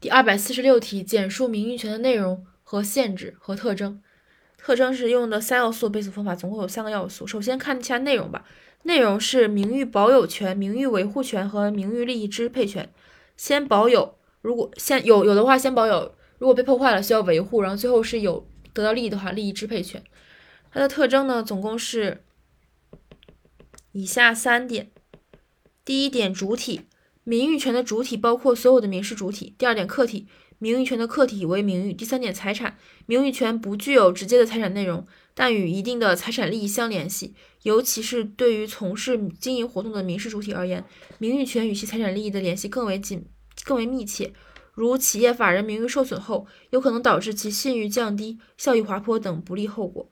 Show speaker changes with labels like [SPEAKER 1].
[SPEAKER 1] 第二百四十六题，简述名誉权的内容和限制和特征。特征是用的三要素倍速方法，总共有三个要素。首先看一下内容吧，内容是名誉保有权、名誉维护权和名誉利益支配权。先保有，如果先有有的话先保有，如果被破坏了需要维护，然后最后是有得到利益的话，利益支配权。它的特征呢，总共是以下三点。第一点，主体，名誉权的主体包括所有的民事主体。第二点，客体。名誉权的客体为名誉。第三点，财产名誉权不具有直接的财产内容，但与一定的财产利益相联系，尤其是对于从事经营活动的民事主体而言，名誉权与其财产利益的联系更为紧、更为密切。如企业法人名誉受损后，有可能导致其信誉降低、效益滑坡等不利后果。